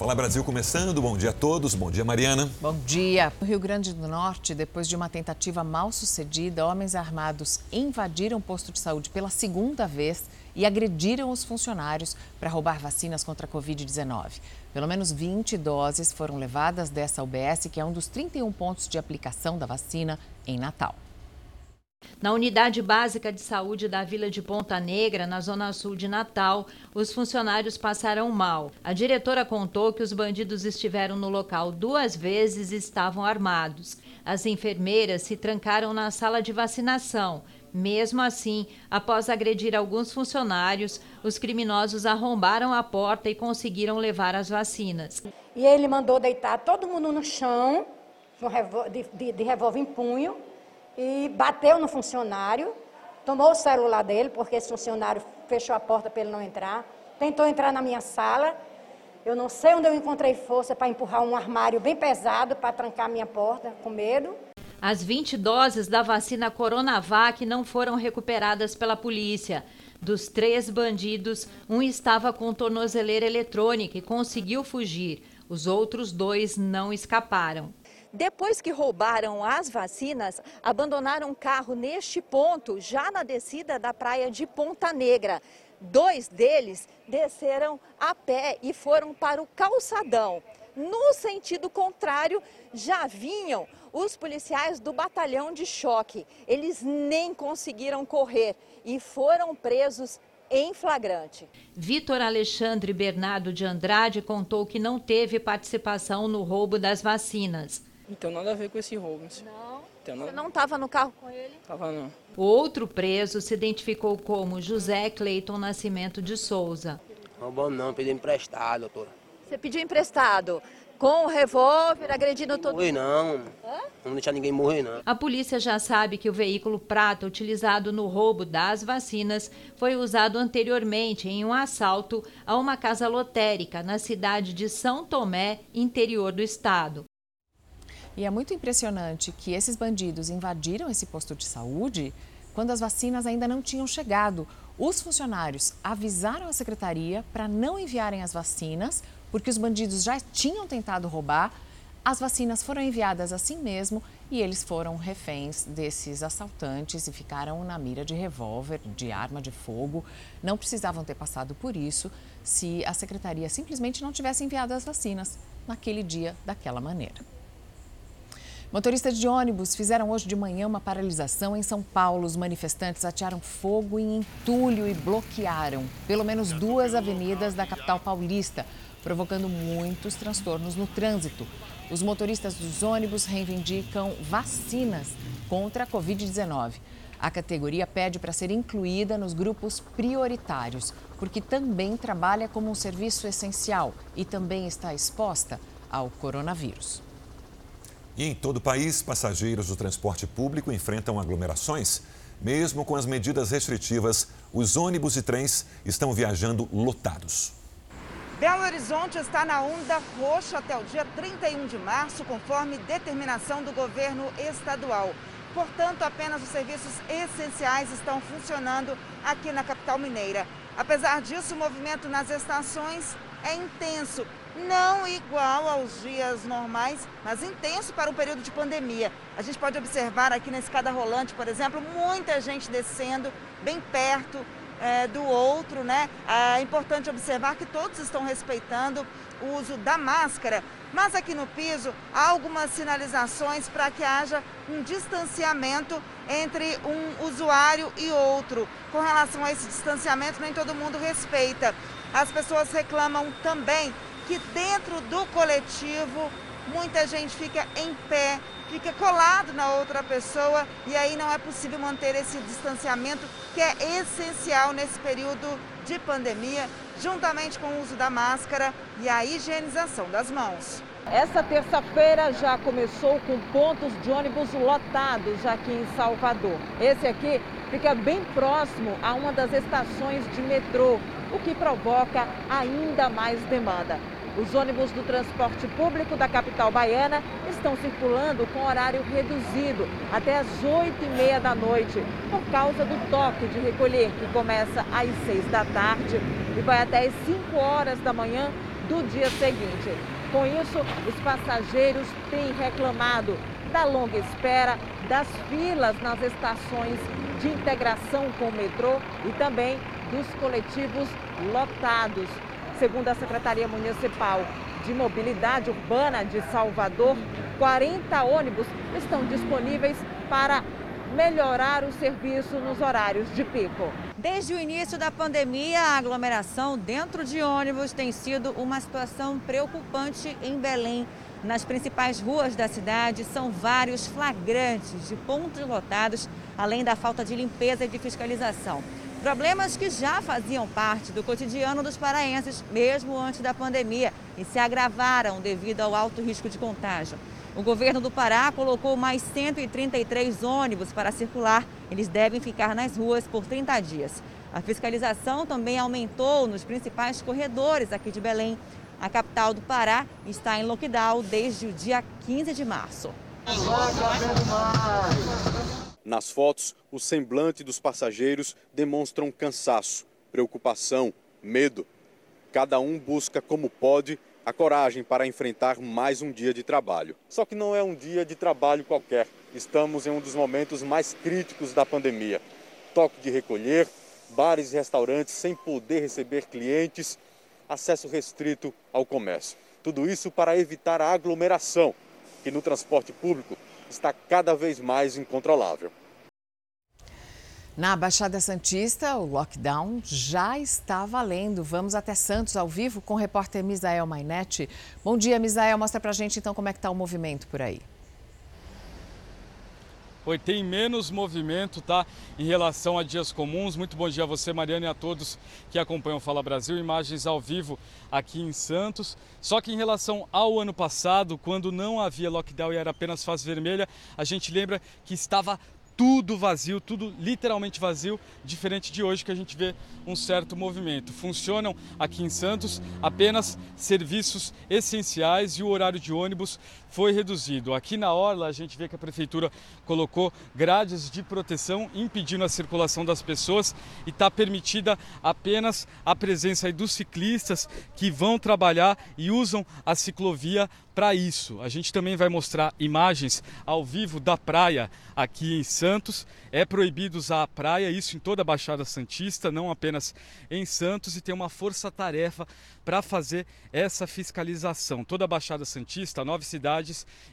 Fala Brasil começando, bom dia a todos, bom dia Mariana. Bom dia. No Rio Grande do Norte, depois de uma tentativa mal sucedida, homens armados invadiram o posto de saúde pela segunda vez e agrediram os funcionários para roubar vacinas contra a Covid-19. Pelo menos 20 doses foram levadas dessa UBS, que é um dos 31 pontos de aplicação da vacina em Natal. Na unidade básica de saúde da Vila de Ponta Negra, na zona sul de Natal, os funcionários passaram mal. A diretora contou que os bandidos estiveram no local duas vezes e estavam armados. As enfermeiras se trancaram na sala de vacinação. Mesmo assim, após agredir alguns funcionários, os criminosos arrombaram a porta e conseguiram levar as vacinas. E ele mandou deitar todo mundo no chão, de, de, de revólver em punho, e bateu no funcionário, tomou o celular dele, porque esse funcionário fechou a porta para ele não entrar, tentou entrar na minha sala. Eu não sei onde eu encontrei força para empurrar um armário bem pesado para trancar minha porta, com medo. As 20 doses da vacina Coronavac não foram recuperadas pela polícia. Dos três bandidos, um estava com tornozeleira eletrônica e conseguiu fugir. Os outros dois não escaparam. Depois que roubaram as vacinas, abandonaram o carro neste ponto, já na descida da praia de Ponta Negra. Dois deles desceram a pé e foram para o calçadão. No sentido contrário, já vinham os policiais do batalhão de choque. Eles nem conseguiram correr e foram presos em flagrante. Vitor Alexandre Bernardo de Andrade contou que não teve participação no roubo das vacinas. Não tem nada a ver com esse roubo. Não? Você não estava no carro com ele? Tava não. O outro preso se identificou como José Cleiton Nascimento de Souza. Roubou não, pedi emprestado, doutora. Você pediu emprestado? Com o revólver, agredindo todo mundo? não. Hã? Não deixar ninguém morrer, não. A polícia já sabe que o veículo prata utilizado no roubo das vacinas foi usado anteriormente em um assalto a uma casa lotérica na cidade de São Tomé, interior do estado. E é muito impressionante que esses bandidos invadiram esse posto de saúde quando as vacinas ainda não tinham chegado. Os funcionários avisaram a secretaria para não enviarem as vacinas, porque os bandidos já tinham tentado roubar. As vacinas foram enviadas assim mesmo e eles foram reféns desses assaltantes e ficaram na mira de revólver, de arma de fogo. Não precisavam ter passado por isso se a secretaria simplesmente não tivesse enviado as vacinas naquele dia, daquela maneira. Motoristas de ônibus fizeram hoje de manhã uma paralisação em São Paulo. Os manifestantes atearam fogo em entulho e bloquearam pelo menos duas avenidas da capital paulista, provocando muitos transtornos no trânsito. Os motoristas dos ônibus reivindicam vacinas contra a Covid-19. A categoria pede para ser incluída nos grupos prioritários, porque também trabalha como um serviço essencial e também está exposta ao coronavírus. E em todo o país, passageiros do transporte público enfrentam aglomerações. Mesmo com as medidas restritivas, os ônibus e trens estão viajando lotados. Belo Horizonte está na onda roxa até o dia 31 de março, conforme determinação do governo estadual. Portanto, apenas os serviços essenciais estão funcionando aqui na capital mineira. Apesar disso, o movimento nas estações é intenso não igual aos dias normais, mas intenso para um período de pandemia. A gente pode observar aqui na escada rolante, por exemplo, muita gente descendo bem perto é, do outro, né? É importante observar que todos estão respeitando o uso da máscara, mas aqui no piso há algumas sinalizações para que haja um distanciamento entre um usuário e outro. Com relação a esse distanciamento, nem todo mundo respeita. As pessoas reclamam também que dentro do coletivo muita gente fica em pé, fica colado na outra pessoa e aí não é possível manter esse distanciamento que é essencial nesse período de pandemia, juntamente com o uso da máscara e a higienização das mãos. Essa terça-feira já começou com pontos de ônibus lotados aqui em Salvador. Esse aqui fica bem próximo a uma das estações de metrô, o que provoca ainda mais demanda. Os ônibus do transporte público da capital baiana estão circulando com horário reduzido até as 8 e meia da noite, por causa do toque de recolher, que começa às 6 da tarde e vai até às 5 horas da manhã do dia seguinte. Com isso, os passageiros têm reclamado da longa espera, das filas nas estações de integração com o metrô e também dos coletivos lotados. Segundo a Secretaria Municipal de Mobilidade Urbana de Salvador, 40 ônibus estão disponíveis para melhorar o serviço nos horários de pico. Desde o início da pandemia, a aglomeração dentro de ônibus tem sido uma situação preocupante em Belém. Nas principais ruas da cidade são vários flagrantes de pontos lotados, além da falta de limpeza e de fiscalização. Problemas que já faziam parte do cotidiano dos paraenses, mesmo antes da pandemia, e se agravaram devido ao alto risco de contágio. O governo do Pará colocou mais 133 ônibus para circular. Eles devem ficar nas ruas por 30 dias. A fiscalização também aumentou nos principais corredores aqui de Belém. A capital do Pará está em lockdown desde o dia 15 de março. Nas fotos, o semblante dos passageiros demonstram cansaço, preocupação, medo. Cada um busca como pode a coragem para enfrentar mais um dia de trabalho. Só que não é um dia de trabalho qualquer. Estamos em um dos momentos mais críticos da pandemia. Toque de recolher, bares e restaurantes sem poder receber clientes, acesso restrito ao comércio. Tudo isso para evitar a aglomeração, que no transporte público está cada vez mais incontrolável. Na Baixada Santista, o lockdown já está valendo. Vamos até Santos ao vivo com o repórter Misael Mainetti. Bom dia, Misael. Mostra pra gente então como é que está o movimento por aí. Oi, tem menos movimento, tá? Em relação a dias comuns. Muito bom dia a você, Mariana, e a todos que acompanham o Fala Brasil. Imagens ao vivo aqui em Santos. Só que em relação ao ano passado, quando não havia lockdown e era apenas fase vermelha, a gente lembra que estava tudo vazio, tudo literalmente vazio, diferente de hoje que a gente vê um certo movimento. Funcionam aqui em Santos apenas serviços essenciais e o horário de ônibus foi reduzido. Aqui na Orla a gente vê que a prefeitura colocou grades de proteção impedindo a circulação das pessoas e está permitida apenas a presença dos ciclistas que vão trabalhar e usam a ciclovia para isso. A gente também vai mostrar imagens ao vivo da praia aqui em Santos. É proibido usar a praia, isso em toda a Baixada Santista, não apenas em Santos, e tem uma força-tarefa para fazer essa fiscalização. Toda a Baixada Santista, nove cidades,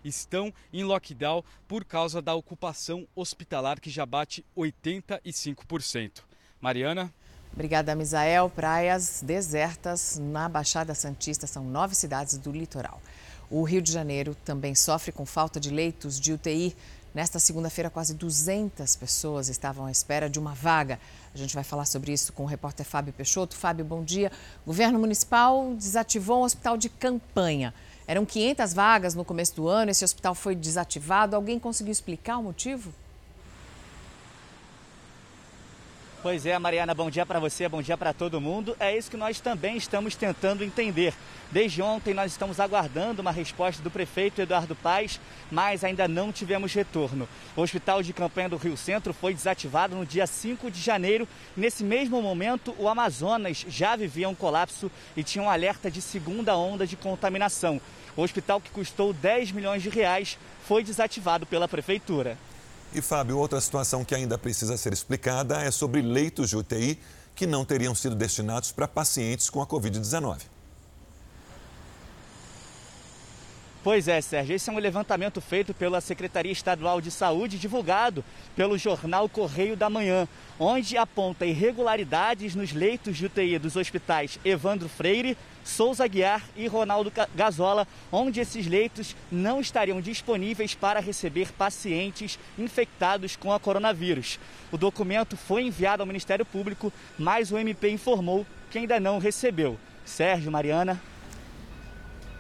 estão em lockdown por causa da ocupação hospitalar que já bate 85%. Mariana? Obrigada, Misael. Praias desertas na Baixada Santista são nove cidades do litoral. O Rio de Janeiro também sofre com falta de leitos de UTI. Nesta segunda-feira, quase 200 pessoas estavam à espera de uma vaga. A gente vai falar sobre isso com o repórter Fábio Peixoto. Fábio, bom dia. O governo municipal desativou um hospital de campanha. Eram 500 vagas no começo do ano, esse hospital foi desativado. Alguém conseguiu explicar o motivo? Pois é, Mariana, bom dia para você, bom dia para todo mundo. É isso que nós também estamos tentando entender. Desde ontem nós estamos aguardando uma resposta do prefeito Eduardo Paes, mas ainda não tivemos retorno. O Hospital de Campanha do Rio Centro foi desativado no dia 5 de janeiro. Nesse mesmo momento, o Amazonas já vivia um colapso e tinha um alerta de segunda onda de contaminação. O hospital que custou 10 milhões de reais foi desativado pela prefeitura. E, Fábio, outra situação que ainda precisa ser explicada é sobre leitos de UTI que não teriam sido destinados para pacientes com a Covid-19. Pois é, Sérgio, esse é um levantamento feito pela Secretaria Estadual de Saúde, divulgado pelo jornal Correio da Manhã, onde aponta irregularidades nos leitos de UTI dos hospitais Evandro Freire, Souza Guiar e Ronaldo Gazola, onde esses leitos não estariam disponíveis para receber pacientes infectados com a coronavírus. O documento foi enviado ao Ministério Público, mas o MP informou que ainda não recebeu. Sérgio, Mariana.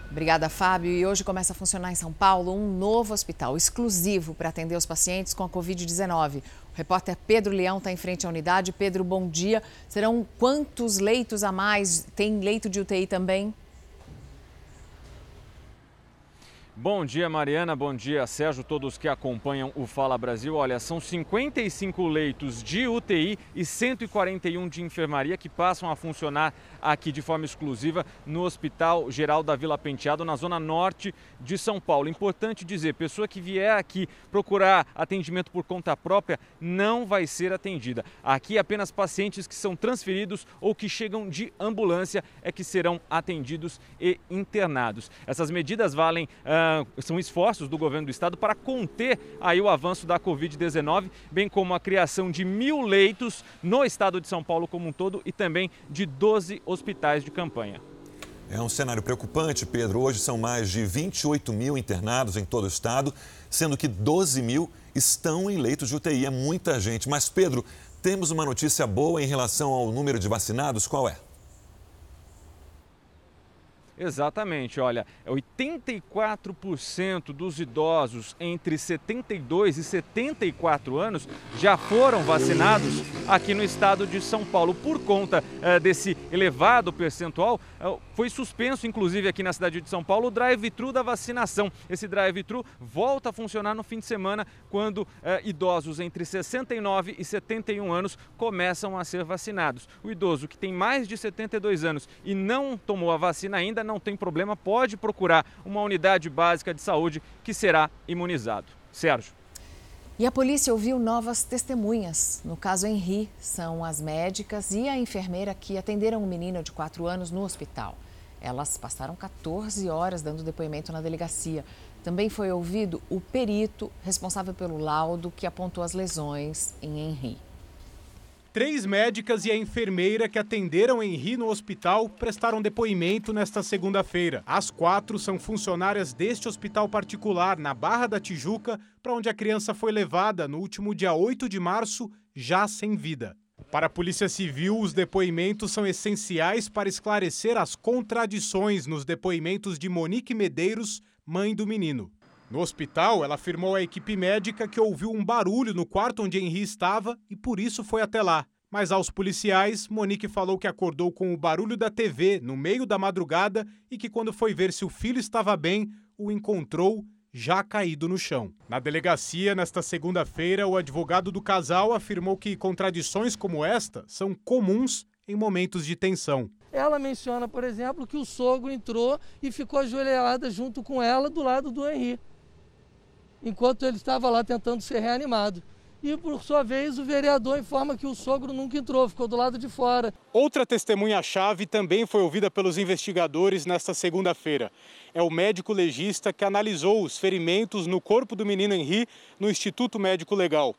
Obrigada, Fábio. E hoje começa a funcionar em São Paulo um novo hospital exclusivo para atender os pacientes com a Covid-19. O repórter Pedro Leão está em frente à unidade. Pedro, bom dia. Serão quantos leitos a mais? Tem leito de UTI também? Bom dia, Mariana. Bom dia, Sérgio, todos que acompanham o Fala Brasil. Olha, são 55 leitos de UTI e 141 de enfermaria que passam a funcionar aqui de forma exclusiva no Hospital Geral da Vila Penteado, na zona norte de São Paulo. Importante dizer, pessoa que vier aqui procurar atendimento por conta própria não vai ser atendida. Aqui apenas pacientes que são transferidos ou que chegam de ambulância é que serão atendidos e internados. Essas medidas valem uh, são esforços do governo do estado para conter aí o avanço da Covid-19, bem como a criação de mil leitos no estado de São Paulo como um todo e também de 12 hospitais de campanha. É um cenário preocupante, Pedro. Hoje são mais de 28 mil internados em todo o estado, sendo que 12 mil estão em leitos de UTI. É muita gente. Mas, Pedro, temos uma notícia boa em relação ao número de vacinados. Qual é? Exatamente, olha, 84% dos idosos entre 72 e 74 anos já foram vacinados aqui no estado de São Paulo. Por conta eh, desse elevado percentual, eh, foi suspenso, inclusive aqui na cidade de São Paulo, o drive-thru da vacinação. Esse drive-thru volta a funcionar no fim de semana, quando eh, idosos entre 69 e 71 anos começam a ser vacinados. O idoso que tem mais de 72 anos e não tomou a vacina ainda, não tem problema, pode procurar uma unidade básica de saúde que será imunizado. Sérgio. E a polícia ouviu novas testemunhas. No caso Henri, são as médicas e a enfermeira que atenderam um menino de 4 anos no hospital. Elas passaram 14 horas dando depoimento na delegacia. Também foi ouvido o perito responsável pelo laudo que apontou as lesões em Henri. Três médicas e a enfermeira que atenderam Henri no hospital prestaram depoimento nesta segunda-feira. As quatro são funcionárias deste hospital particular, na Barra da Tijuca, para onde a criança foi levada no último dia 8 de março, já sem vida. Para a Polícia Civil, os depoimentos são essenciais para esclarecer as contradições nos depoimentos de Monique Medeiros, mãe do menino. No hospital, ela afirmou à equipe médica que ouviu um barulho no quarto onde Henri estava e por isso foi até lá. Mas aos policiais, Monique falou que acordou com o barulho da TV no meio da madrugada e que quando foi ver se o filho estava bem, o encontrou já caído no chão. Na delegacia, nesta segunda-feira, o advogado do casal afirmou que contradições como esta são comuns em momentos de tensão. Ela menciona, por exemplo, que o sogro entrou e ficou ajoelhada junto com ela do lado do Henri enquanto ele estava lá tentando ser reanimado. E, por sua vez, o vereador informa que o sogro nunca entrou, ficou do lado de fora. Outra testemunha-chave também foi ouvida pelos investigadores nesta segunda-feira. É o médico legista que analisou os ferimentos no corpo do menino Henri no Instituto Médico Legal.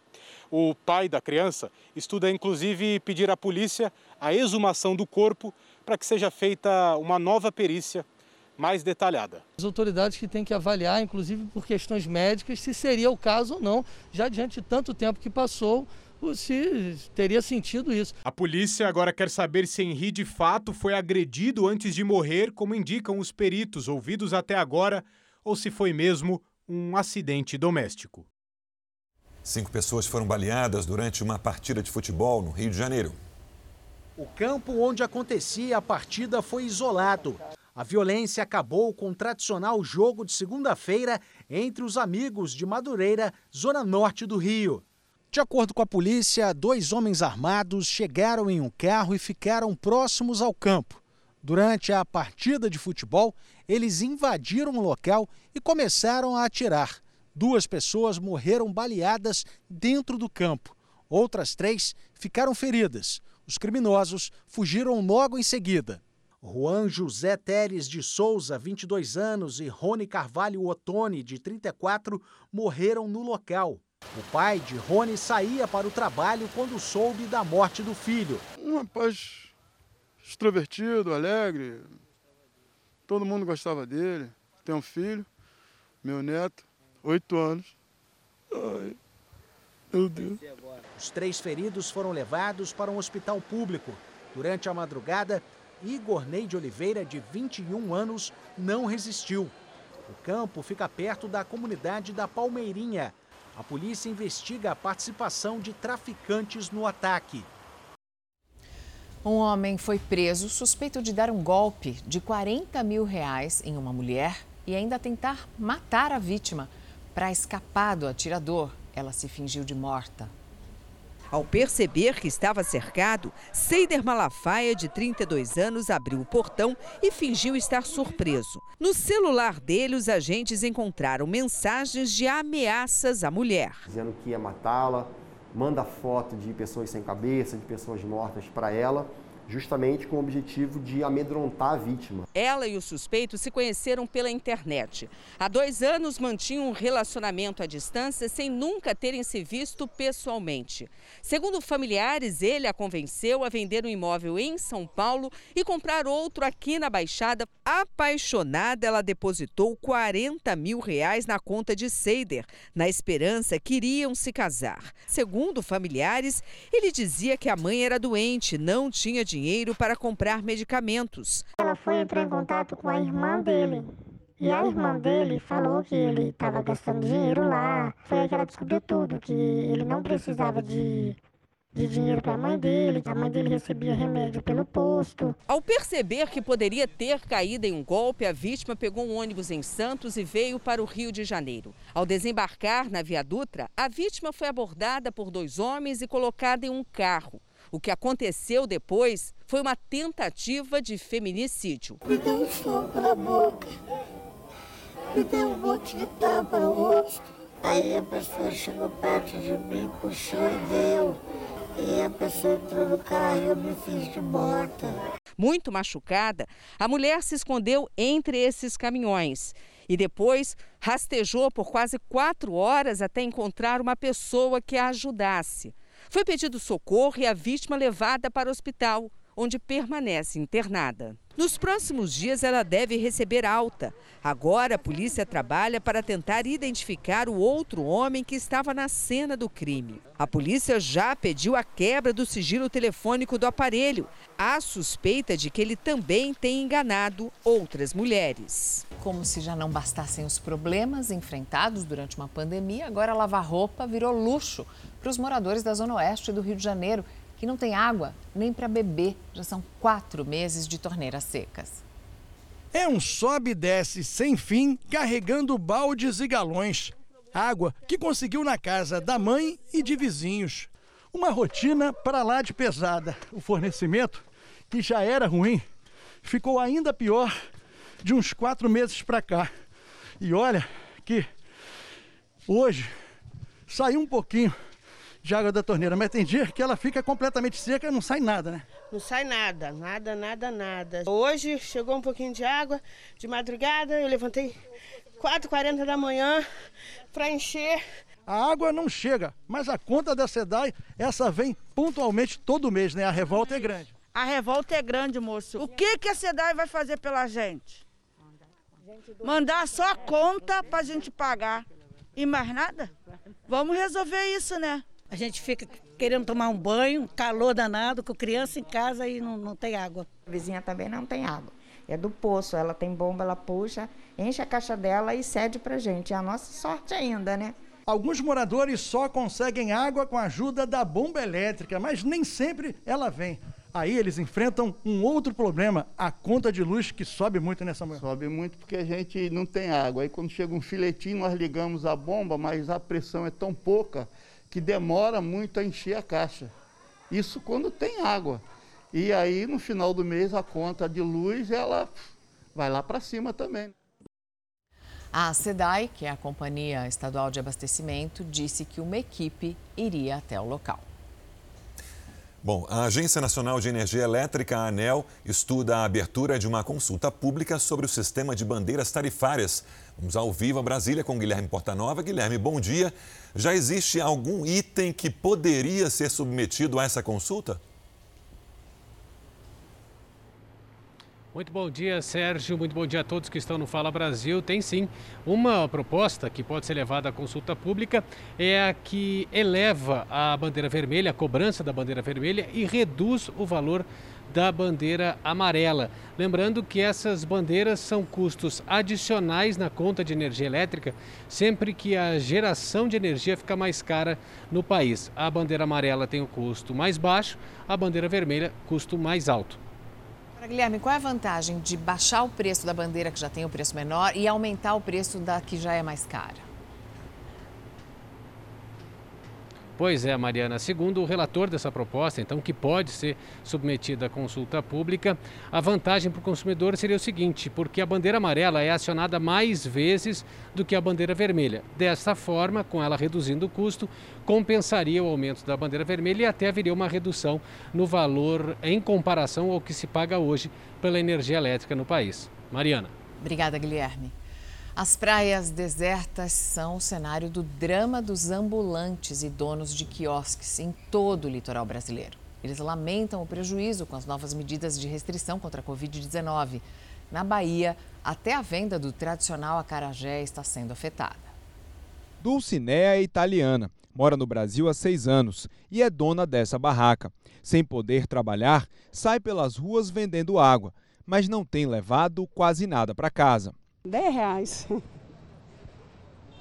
O pai da criança estuda, inclusive, pedir à polícia a exumação do corpo para que seja feita uma nova perícia mais detalhada. As autoridades que têm que avaliar, inclusive por questões médicas, se seria o caso ou não, já diante de tanto tempo que passou, se teria sentido isso. A polícia agora quer saber se Henri de fato foi agredido antes de morrer, como indicam os peritos ouvidos até agora, ou se foi mesmo um acidente doméstico. Cinco pessoas foram baleadas durante uma partida de futebol no Rio de Janeiro. O campo onde acontecia a partida foi isolado. A violência acabou com o tradicional jogo de segunda-feira entre os amigos de Madureira, zona norte do Rio. De acordo com a polícia, dois homens armados chegaram em um carro e ficaram próximos ao campo. Durante a partida de futebol, eles invadiram o local e começaram a atirar. Duas pessoas morreram baleadas dentro do campo. Outras três ficaram feridas. Os criminosos fugiram logo em seguida. Juan José Teres de Souza, 22 anos, e Rony Carvalho Ottoni, de 34, morreram no local. O pai de Rony saía para o trabalho quando soube da morte do filho. Um rapaz extrovertido, alegre. Todo mundo gostava dele. Tem um filho, meu neto, oito anos. Ai, meu Deus. Os três feridos foram levados para um hospital público. Durante a madrugada, Igor Ney de Oliveira, de 21 anos, não resistiu. O campo fica perto da comunidade da Palmeirinha. A polícia investiga a participação de traficantes no ataque. Um homem foi preso suspeito de dar um golpe de 40 mil reais em uma mulher e ainda tentar matar a vítima. Para escapar do atirador, ela se fingiu de morta. Ao perceber que estava cercado, Seider Malafaia, de 32 anos, abriu o portão e fingiu estar surpreso. No celular dele, os agentes encontraram mensagens de ameaças à mulher. Dizendo que ia matá-la, manda foto de pessoas sem cabeça, de pessoas mortas para ela justamente com o objetivo de amedrontar a vítima. Ela e o suspeito se conheceram pela internet. Há dois anos mantinham um relacionamento à distância sem nunca terem se visto pessoalmente. Segundo familiares, ele a convenceu a vender um imóvel em São Paulo e comprar outro aqui na Baixada. Apaixonada, ela depositou 40 mil reais na conta de Seider, na esperança que iriam se casar. Segundo familiares, ele dizia que a mãe era doente, não tinha dinheiro dinheiro para comprar medicamentos. Ela foi entrar em contato com a irmã dele. E a irmã dele falou que ele estava gastando dinheiro lá. Foi aí que ela descobriu tudo, que ele não precisava de de dinheiro para a mãe dele, que a mãe dele recebia remédio pelo posto. Ao perceber que poderia ter caído em um golpe, a vítima pegou um ônibus em Santos e veio para o Rio de Janeiro. Ao desembarcar na Via Dutra, a vítima foi abordada por dois homens e colocada em um carro. O que aconteceu depois foi uma tentativa de feminicídio. Me deu um soco na boca, me deu um monte de tapa no rosto. Aí a pessoa chegou perto de mim, puxou e deu. E a pessoa entrou no carro e eu me fiz de morta. Muito machucada, a mulher se escondeu entre esses caminhões e depois rastejou por quase quatro horas até encontrar uma pessoa que a ajudasse. Foi pedido socorro e a vítima levada para o hospital, onde permanece internada. Nos próximos dias, ela deve receber alta. Agora, a polícia trabalha para tentar identificar o outro homem que estava na cena do crime. A polícia já pediu a quebra do sigilo telefônico do aparelho. Há suspeita de que ele também tem enganado outras mulheres. Como se já não bastassem os problemas enfrentados durante uma pandemia, agora lavar roupa virou luxo para os moradores da Zona Oeste do Rio de Janeiro, que não tem água nem para beber. Já são quatro meses de torneiras secas. É um sobe e desce sem fim, carregando baldes e galões. Água que conseguiu na casa da mãe e de vizinhos. Uma rotina para lá de pesada. O fornecimento, que já era ruim, ficou ainda pior de uns quatro meses para cá. E olha que hoje saiu um pouquinho de água da torneira, mas tem dia que ela fica completamente seca e não sai nada, né? Não sai nada, nada, nada, nada. Hoje chegou um pouquinho de água, de madrugada, eu levantei 4h40 da manhã para encher. A água não chega, mas a conta da SEDAI, essa vem pontualmente todo mês, né? A revolta é grande. A revolta é grande, moço. O que, que a SEDAI vai fazer pela gente? Mandar só a conta para a gente pagar. E mais nada? Vamos resolver isso, né? A gente fica querendo tomar um banho, calor danado, com criança em casa e não, não tem água. A vizinha também não tem água. É do poço, ela tem bomba, ela puxa, enche a caixa dela e cede pra gente. É a nossa sorte ainda, né? Alguns moradores só conseguem água com a ajuda da bomba elétrica, mas nem sempre ela vem. Aí eles enfrentam um outro problema, a conta de luz que sobe muito nessa manhã. Sobe muito porque a gente não tem água. Aí quando chega um filetinho, nós ligamos a bomba, mas a pressão é tão pouca que demora muito a encher a caixa. Isso quando tem água. E aí no final do mês a conta de luz ela vai lá para cima também. A SEDAI, que é a Companhia Estadual de Abastecimento, disse que uma equipe iria até o local. Bom, a Agência Nacional de Energia Elétrica, a ANEL, estuda a abertura de uma consulta pública sobre o sistema de bandeiras tarifárias. Vamos ao vivo a Brasília com Guilherme Portanova. Guilherme, bom dia. Já existe algum item que poderia ser submetido a essa consulta? Muito bom dia, Sérgio. Muito bom dia a todos que estão no Fala Brasil. Tem sim uma proposta que pode ser levada à consulta pública, é a que eleva a bandeira vermelha, a cobrança da bandeira vermelha e reduz o valor da bandeira amarela. Lembrando que essas bandeiras são custos adicionais na conta de energia elétrica sempre que a geração de energia fica mais cara no país. A bandeira amarela tem o custo mais baixo, a bandeira vermelha, custo mais alto. Guilherme, qual é a vantagem de baixar o preço da bandeira que já tem o preço menor e aumentar o preço da que já é mais cara? Pois é, Mariana. Segundo o relator dessa proposta, então, que pode ser submetida à consulta pública, a vantagem para o consumidor seria o seguinte: porque a bandeira amarela é acionada mais vezes do que a bandeira vermelha. Dessa forma, com ela reduzindo o custo, compensaria o aumento da bandeira vermelha e até haveria uma redução no valor em comparação ao que se paga hoje pela energia elétrica no país. Mariana. Obrigada, Guilherme. As praias desertas são o cenário do drama dos ambulantes e donos de quiosques em todo o litoral brasileiro. Eles lamentam o prejuízo com as novas medidas de restrição contra a Covid-19. Na Bahia, até a venda do tradicional acarajé está sendo afetada. Dulcinea é italiana, mora no Brasil há seis anos e é dona dessa barraca. Sem poder trabalhar, sai pelas ruas vendendo água, mas não tem levado quase nada para casa. 10 reais.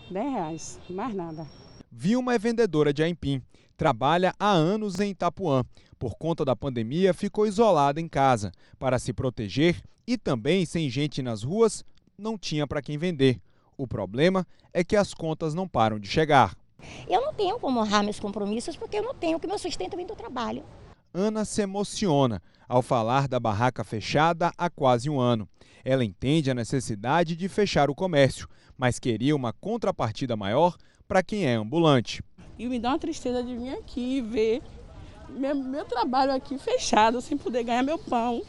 10 reais, mais nada. Vilma é vendedora de aipim. Trabalha há anos em Itapuã. Por conta da pandemia, ficou isolada em casa. Para se proteger e também sem gente nas ruas, não tinha para quem vender. O problema é que as contas não param de chegar. Eu não tenho como honrar meus compromissos porque eu não tenho, que meu sustento vem do trabalho. Ana se emociona ao falar da barraca fechada há quase um ano. Ela entende a necessidade de fechar o comércio, mas queria uma contrapartida maior para quem é ambulante. E me dá uma tristeza de vir aqui e ver meu, meu trabalho aqui fechado, sem poder ganhar meu pão,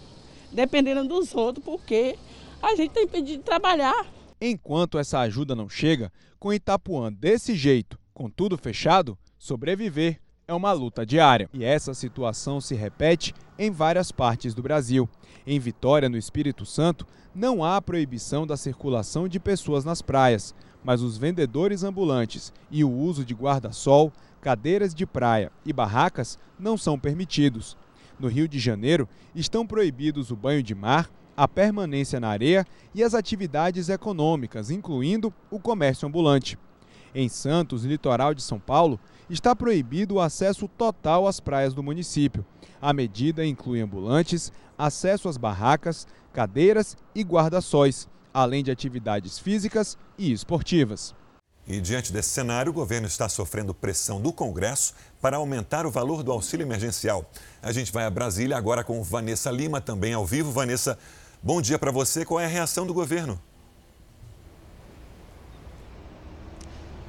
dependendo dos outros, porque a gente tem pedido de trabalhar. Enquanto essa ajuda não chega, com Itapuã desse jeito, com tudo fechado, sobreviver é uma luta diária. E essa situação se repete em várias partes do Brasil. Em Vitória, no Espírito Santo, não há proibição da circulação de pessoas nas praias, mas os vendedores ambulantes e o uso de guarda-sol, cadeiras de praia e barracas não são permitidos. No Rio de Janeiro, estão proibidos o banho de mar, a permanência na areia e as atividades econômicas, incluindo o comércio ambulante. Em Santos, litoral de São Paulo, está proibido o acesso total às praias do município. A medida inclui ambulantes, acesso às barracas, cadeiras e guarda-sóis, além de atividades físicas e esportivas. E diante desse cenário, o governo está sofrendo pressão do Congresso para aumentar o valor do auxílio emergencial. A gente vai a Brasília agora com Vanessa Lima, também ao vivo. Vanessa, bom dia para você. Qual é a reação do governo?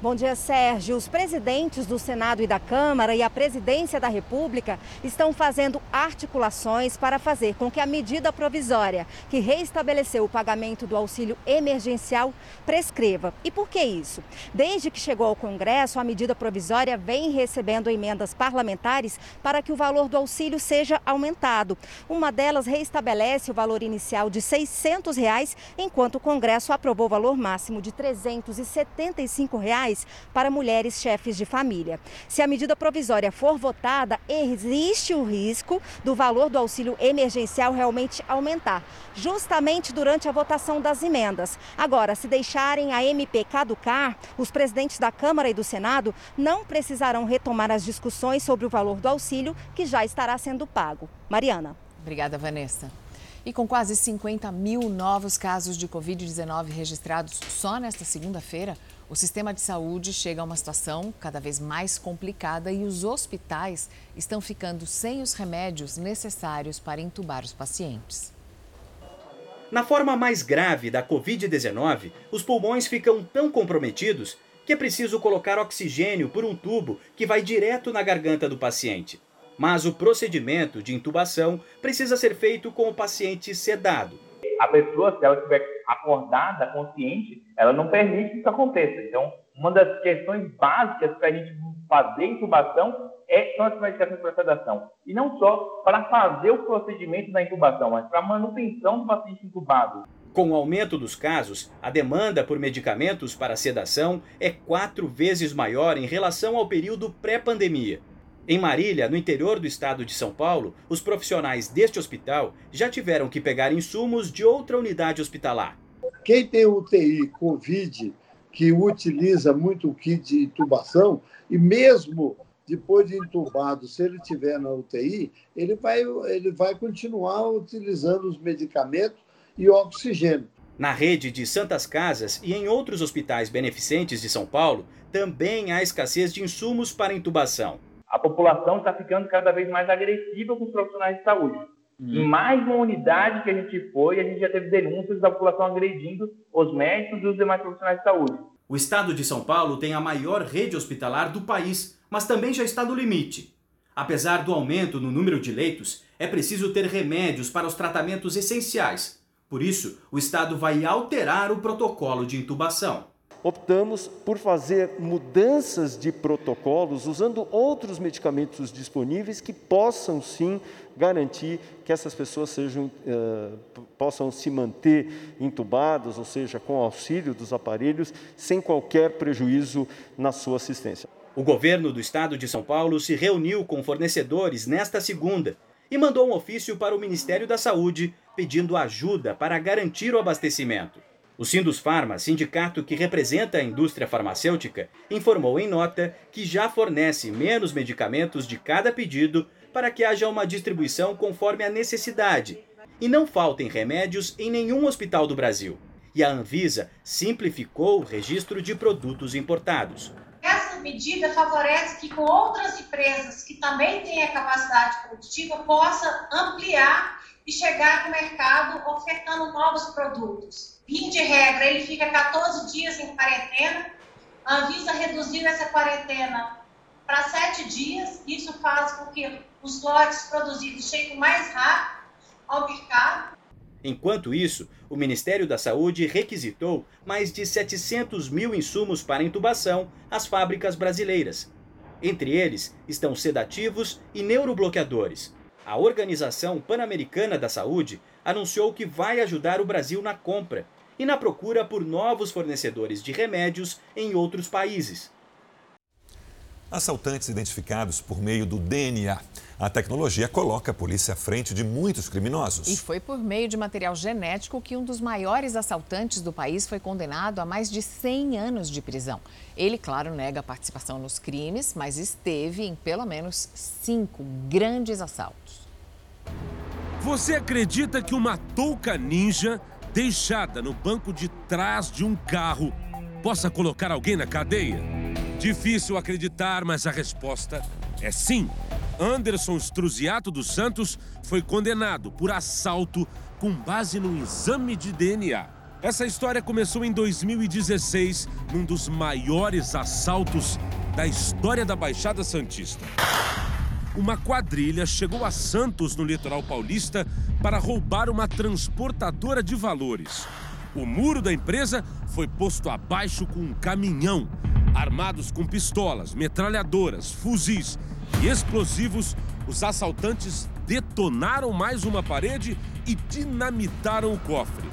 Bom dia, Sérgio. Os presidentes do Senado e da Câmara e a presidência da República estão fazendo articulações para fazer com que a medida provisória que reestabeleceu o pagamento do auxílio emergencial prescreva. E por que isso? Desde que chegou ao Congresso, a medida provisória vem recebendo emendas parlamentares para que o valor do auxílio seja aumentado. Uma delas reestabelece o valor inicial de 600 reais, enquanto o Congresso aprovou o valor máximo de 375 reais reais para mulheres chefes de família. Se a medida provisória for votada, existe o risco do valor do auxílio emergencial realmente aumentar, justamente durante a votação das emendas. Agora, se deixarem a MP caducar, os presidentes da Câmara e do Senado não precisarão retomar as discussões sobre o valor do auxílio que já estará sendo pago. Mariana. Obrigada, Vanessa. E com quase 50 mil novos casos de Covid-19 registrados só nesta segunda-feira, o sistema de saúde chega a uma situação cada vez mais complicada e os hospitais estão ficando sem os remédios necessários para entubar os pacientes. Na forma mais grave da Covid-19, os pulmões ficam tão comprometidos que é preciso colocar oxigênio por um tubo que vai direto na garganta do paciente. Mas o procedimento de intubação precisa ser feito com o paciente sedado. A pessoa, se ela estiver acordada, consciente, ela não permite que isso aconteça. Então, uma das questões básicas para a gente fazer intubação é, são as medicações para sedação. E não só para fazer o procedimento da intubação, mas para a manutenção do paciente intubado. Com o aumento dos casos, a demanda por medicamentos para sedação é quatro vezes maior em relação ao período pré-pandemia. Em Marília, no interior do estado de São Paulo, os profissionais deste hospital já tiveram que pegar insumos de outra unidade hospitalar. Quem tem UTI Covid, que utiliza muito o kit de intubação, e mesmo depois de entubado, se ele estiver na UTI, ele vai, ele vai continuar utilizando os medicamentos e oxigênio. Na rede de Santas Casas e em outros hospitais beneficentes de São Paulo, também há escassez de insumos para intubação. A população está ficando cada vez mais agressiva com os profissionais de saúde. Hum. Em mais uma unidade que a gente foi, a gente já teve denúncias da população agredindo os médicos e os demais profissionais de saúde. O estado de São Paulo tem a maior rede hospitalar do país, mas também já está no limite. Apesar do aumento no número de leitos, é preciso ter remédios para os tratamentos essenciais, por isso, o Estado vai alterar o protocolo de intubação. Optamos por fazer mudanças de protocolos usando outros medicamentos disponíveis que possam sim garantir que essas pessoas sejam, uh, possam se manter intubadas, ou seja, com auxílio dos aparelhos, sem qualquer prejuízo na sua assistência. O governo do estado de São Paulo se reuniu com fornecedores nesta segunda e mandou um ofício para o Ministério da Saúde pedindo ajuda para garantir o abastecimento. O Sindus Pharma, sindicato que representa a indústria farmacêutica, informou em nota que já fornece menos medicamentos de cada pedido para que haja uma distribuição conforme a necessidade e não faltem remédios em nenhum hospital do Brasil. E a Anvisa simplificou o registro de produtos importados. Essa medida favorece que com outras empresas que também têm a capacidade produtiva possa ampliar e chegar no mercado ofertando novos produtos. Vim de regra, ele fica 14 dias em quarentena. A Anvisa reduziu essa quarentena para 7 dias. Isso faz com que os lotes produzidos cheguem mais rápido ao mercado. Enquanto isso, o Ministério da Saúde requisitou mais de 700 mil insumos para intubação às fábricas brasileiras. Entre eles estão sedativos e neurobloqueadores. A Organização Pan-Americana da Saúde anunciou que vai ajudar o Brasil na compra e na procura por novos fornecedores de remédios em outros países. Assaltantes identificados por meio do DNA. A tecnologia coloca a polícia à frente de muitos criminosos. E foi por meio de material genético que um dos maiores assaltantes do país foi condenado a mais de 100 anos de prisão. Ele, claro, nega a participação nos crimes, mas esteve em pelo menos cinco grandes assaltos. Você acredita que uma touca ninja deixada no banco de trás de um carro possa colocar alguém na cadeia? Difícil acreditar, mas a resposta é sim. Anderson Struziato dos Santos foi condenado por assalto com base no exame de DNA. Essa história começou em 2016, num dos maiores assaltos da história da Baixada Santista. Uma quadrilha chegou a Santos, no litoral paulista, para roubar uma transportadora de valores. O muro da empresa foi posto abaixo com um caminhão Armados com pistolas, metralhadoras, fuzis e explosivos, os assaltantes detonaram mais uma parede e dinamitaram o cofre.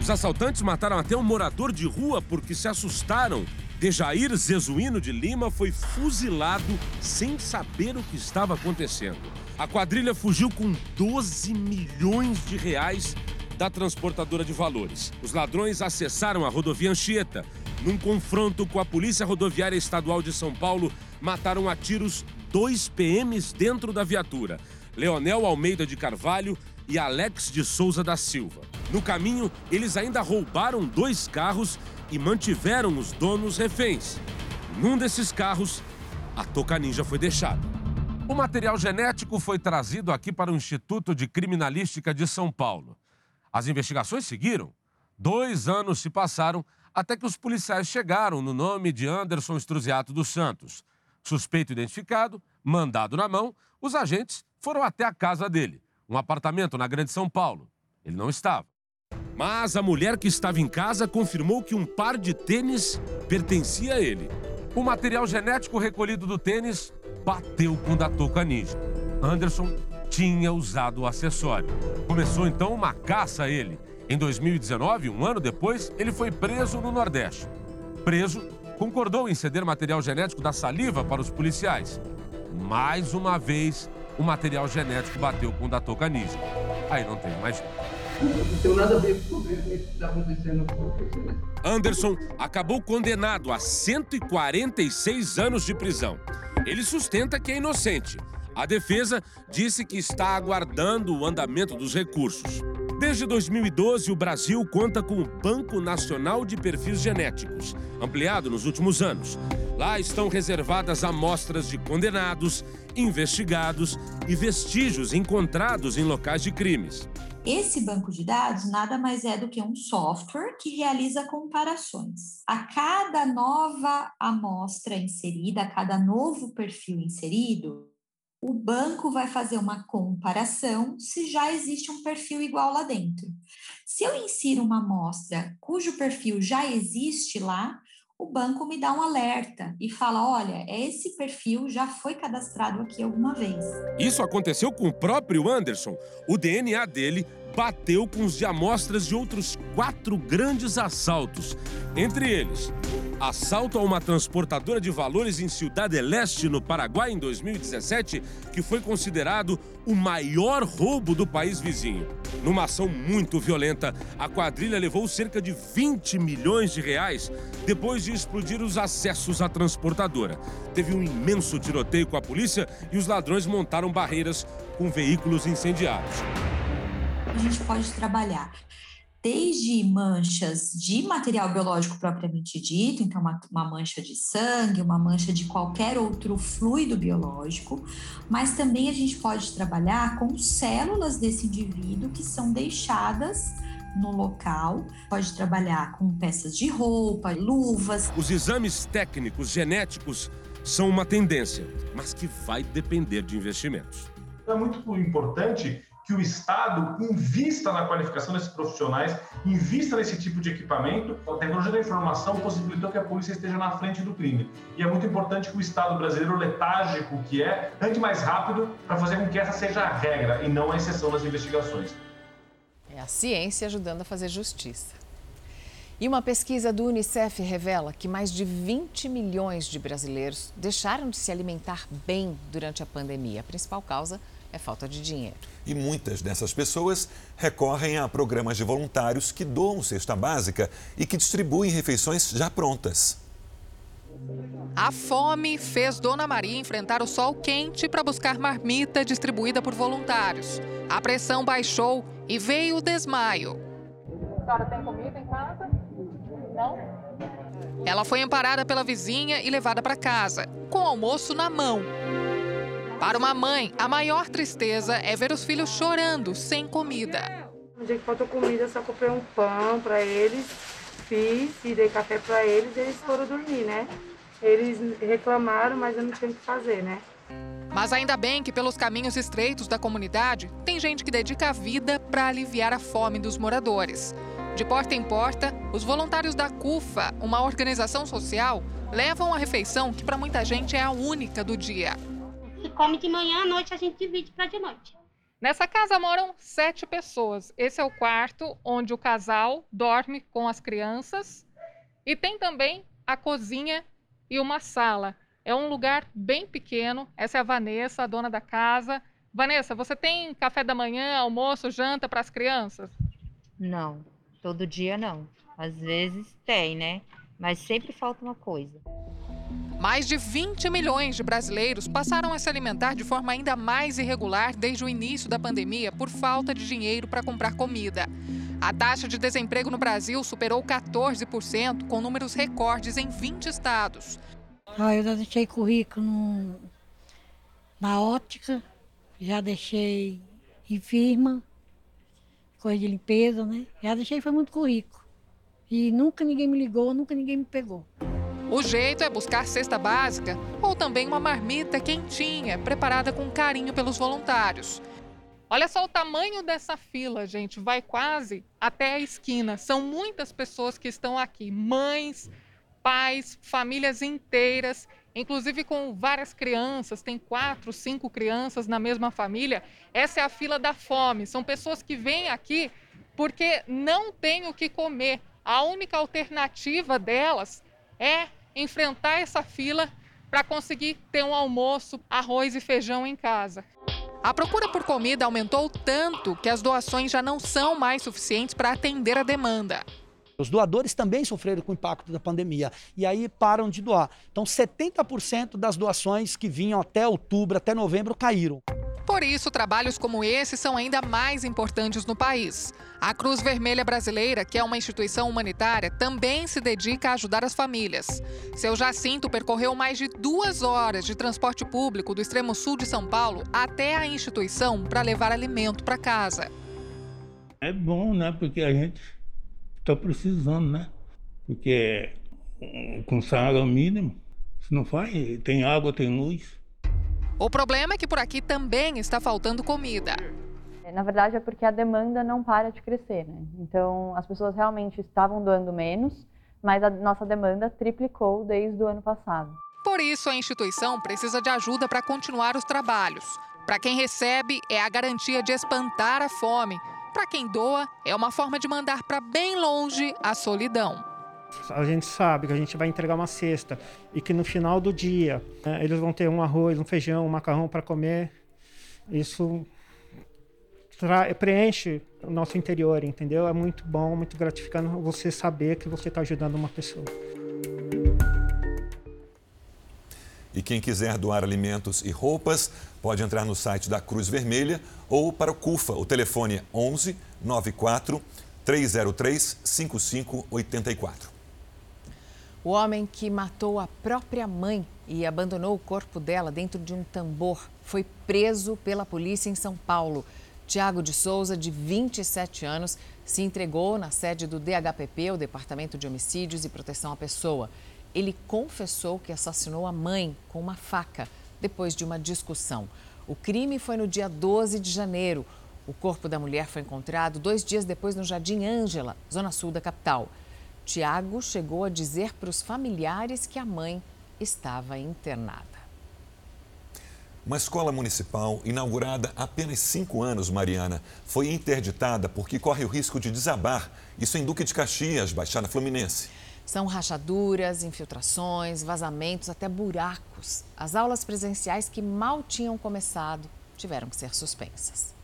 Os assaltantes mataram até um morador de rua porque se assustaram. Dejair Zezuino de Lima foi fuzilado sem saber o que estava acontecendo. A quadrilha fugiu com 12 milhões de reais da transportadora de valores. Os ladrões acessaram a rodovia Anchieta, num confronto com a Polícia Rodoviária Estadual de São Paulo, mataram a tiros dois PMs dentro da viatura: Leonel Almeida de Carvalho e Alex de Souza da Silva. No caminho, eles ainda roubaram dois carros e mantiveram os donos reféns. Num desses carros, a Toca Ninja foi deixada. O material genético foi trazido aqui para o Instituto de Criminalística de São Paulo. As investigações seguiram. Dois anos se passaram até que os policiais chegaram no nome de Anderson Estruziato dos Santos. Suspeito identificado, mandado na mão, os agentes foram até a casa dele, um apartamento na Grande São Paulo. Ele não estava. Mas a mulher que estava em casa confirmou que um par de tênis pertencia a ele. O material genético recolhido do tênis bateu com o da touca ninja. Anderson tinha usado o acessório. Começou então uma caça a ele. Em 2019, um ano depois, ele foi preso no Nordeste. Preso, concordou em ceder material genético da saliva para os policiais. Mais uma vez, o material genético bateu com o da toca ninja. Aí não tem mais. Não tenho nada a ver com o que está acontecendo. Anderson acabou condenado a 146 anos de prisão. Ele sustenta que é inocente. A defesa disse que está aguardando o andamento dos recursos. Desde 2012, o Brasil conta com o Banco Nacional de Perfis Genéticos, ampliado nos últimos anos. Lá estão reservadas amostras de condenados, investigados e vestígios encontrados em locais de crimes. Esse banco de dados nada mais é do que um software que realiza comparações. A cada nova amostra inserida, a cada novo perfil inserido, o banco vai fazer uma comparação se já existe um perfil igual lá dentro. Se eu insiro uma amostra cujo perfil já existe lá, o banco me dá um alerta e fala: olha, esse perfil já foi cadastrado aqui alguma vez. Isso aconteceu com o próprio Anderson. O DNA dele bateu com os de amostras de outros quatro grandes assaltos. Entre eles, assalto a uma transportadora de valores em Ciudad del Este, no Paraguai, em 2017, que foi considerado o maior roubo do país vizinho. Numa ação muito violenta, a quadrilha levou cerca de 20 milhões de reais depois de explodir os acessos à transportadora. Teve um imenso tiroteio com a polícia e os ladrões montaram barreiras com veículos incendiados a gente pode trabalhar desde manchas de material biológico propriamente dito, então uma, uma, mancha de sangue, uma mancha de qualquer outro fluido biológico, mas também a gente pode trabalhar com células desse indivíduo que são deixadas no local, pode trabalhar com peças de roupa, luvas. Os exames técnicos genéticos são uma tendência, mas que vai depender de investimentos. É muito importante que o Estado invista na qualificação desses profissionais, invista nesse tipo de equipamento. A tecnologia da informação possibilitou que a polícia esteja na frente do crime. E é muito importante que o Estado brasileiro, letárgico que é, ande mais rápido para fazer com que essa seja a regra e não a exceção das investigações. É a ciência ajudando a fazer justiça. E uma pesquisa do Unicef revela que mais de 20 milhões de brasileiros deixaram de se alimentar bem durante a pandemia. A principal causa é falta de dinheiro. E muitas dessas pessoas recorrem a programas de voluntários que doam cesta básica e que distribuem refeições já prontas. A fome fez Dona Maria enfrentar o sol quente para buscar marmita distribuída por voluntários. A pressão baixou e veio o desmaio. A senhora tem comida em casa? Não? Ela foi amparada pela vizinha e levada para casa, com o almoço na mão. Para uma mãe, a maior tristeza é ver os filhos chorando sem comida. No dia que faltou comida, eu só comprei um pão para eles, fiz e dei café para eles e eles foram dormir, né? Eles reclamaram, mas eu não tinha o que fazer, né? Mas ainda bem que pelos caminhos estreitos da comunidade, tem gente que dedica a vida para aliviar a fome dos moradores. De porta em porta, os voluntários da CUFA, uma organização social, levam a refeição que para muita gente é a única do dia come de manhã, à noite a gente divide para de noite. Nessa casa moram sete pessoas. Esse é o quarto onde o casal dorme com as crianças. E tem também a cozinha e uma sala. É um lugar bem pequeno. Essa é a Vanessa, a dona da casa. Vanessa, você tem café da manhã, almoço, janta para as crianças? Não, todo dia não. Às vezes tem, né? Mas sempre falta uma coisa. Mais de 20 milhões de brasileiros passaram a se alimentar de forma ainda mais irregular desde o início da pandemia por falta de dinheiro para comprar comida. A taxa de desemprego no Brasil superou 14%, com números recordes em 20 estados. Ah, eu já deixei currículo no, na ótica, já deixei em firma, coisa de limpeza, né? Já deixei foi muito currículo. E nunca ninguém me ligou, nunca ninguém me pegou. O jeito é buscar cesta básica ou também uma marmita quentinha, preparada com carinho pelos voluntários. Olha só o tamanho dessa fila, gente, vai quase até a esquina. São muitas pessoas que estão aqui, mães, pais, famílias inteiras, inclusive com várias crianças, tem quatro, cinco crianças na mesma família. Essa é a fila da fome. São pessoas que vêm aqui porque não têm o que comer. A única alternativa delas é enfrentar essa fila para conseguir ter um almoço, arroz e feijão em casa. A procura por comida aumentou tanto que as doações já não são mais suficientes para atender a demanda. Os doadores também sofreram com o impacto da pandemia e aí param de doar. Então, 70% das doações que vinham até outubro, até novembro, caíram. Por isso, trabalhos como esse são ainda mais importantes no país. A Cruz Vermelha Brasileira, que é uma instituição humanitária, também se dedica a ajudar as famílias. Seu Jacinto percorreu mais de duas horas de transporte público do extremo sul de São Paulo até a instituição para levar alimento para casa. É bom, né? Porque a gente está precisando, né? Porque com salário mínimo, se não faz, tem água, tem luz. O problema é que por aqui também está faltando comida. Na verdade é porque a demanda não para de crescer, né? Então as pessoas realmente estavam doando menos, mas a nossa demanda triplicou desde o ano passado. Por isso a instituição precisa de ajuda para continuar os trabalhos. Para quem recebe, é a garantia de espantar a fome. Para quem doa, é uma forma de mandar para bem longe a solidão. A gente sabe que a gente vai entregar uma cesta e que no final do dia né, eles vão ter um arroz, um feijão, um macarrão para comer. Isso preenche o nosso interior, entendeu? É muito bom, muito gratificante você saber que você está ajudando uma pessoa. E quem quiser doar alimentos e roupas pode entrar no site da Cruz Vermelha ou para o CUFA. O telefone é 11 94 303 5584. O homem que matou a própria mãe e abandonou o corpo dela dentro de um tambor foi preso pela polícia em São Paulo. Tiago de Souza, de 27 anos, se entregou na sede do DHPP, o Departamento de Homicídios e Proteção à Pessoa. Ele confessou que assassinou a mãe com uma faca depois de uma discussão. O crime foi no dia 12 de janeiro. O corpo da mulher foi encontrado dois dias depois no Jardim Ângela, zona sul da capital. Tiago chegou a dizer para os familiares que a mãe estava internada. Uma escola municipal, inaugurada há apenas cinco anos, Mariana, foi interditada porque corre o risco de desabar. Isso em Duque de Caxias, Baixada Fluminense. São rachaduras, infiltrações, vazamentos, até buracos. As aulas presenciais que mal tinham começado tiveram que ser suspensas.